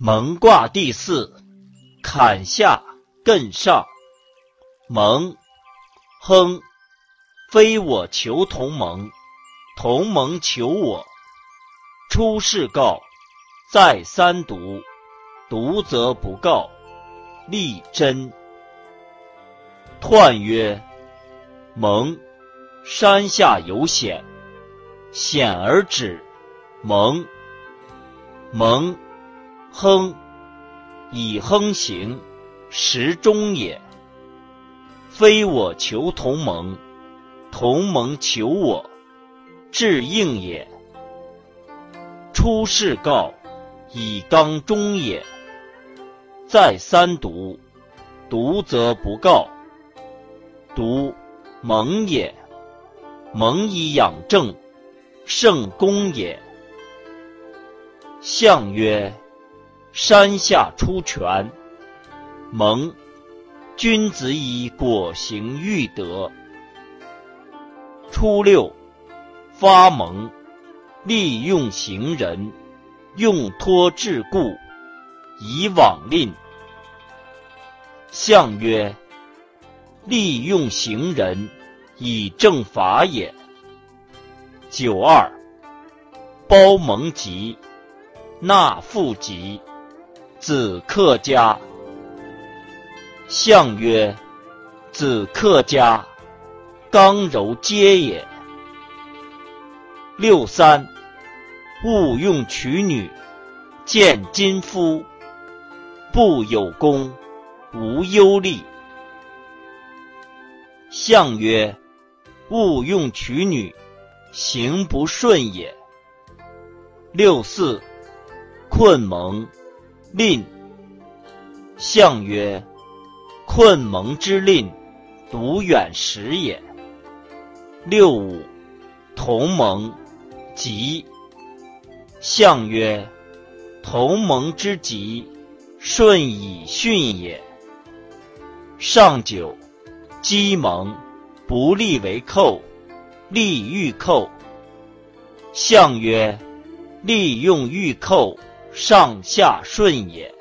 蒙卦第四，坎下艮上。蒙，亨，非我求同盟，同盟求我。出世告，再三读，读则不告，立真。彖曰：蒙，山下有险，险而止。蒙，蒙。亨，以亨行，时中也。非我求同盟，同盟求我，至应也。出世告，以刚中也。再三读，读则不告。读，蒙也。蒙以养正，圣公也。象曰。山下出泉，蒙。君子以果行育德。初六，发蒙，利用行人，用托致故，以往吝。象曰：利用行人，以正法也。九二，包蒙吉，纳富吉。子克家，象曰：子克家，刚柔皆也。六三，勿用娶女，见金夫，不有功，无忧虑。象曰：勿用娶女，行不顺也。六四，困蒙。令，象曰：困蒙之令，独远时也。六五，同盟，吉。象曰：同盟之吉，顺以训也。上九，鸡蒙，不利为寇，利欲寇。象曰：利用欲寇。上下顺也。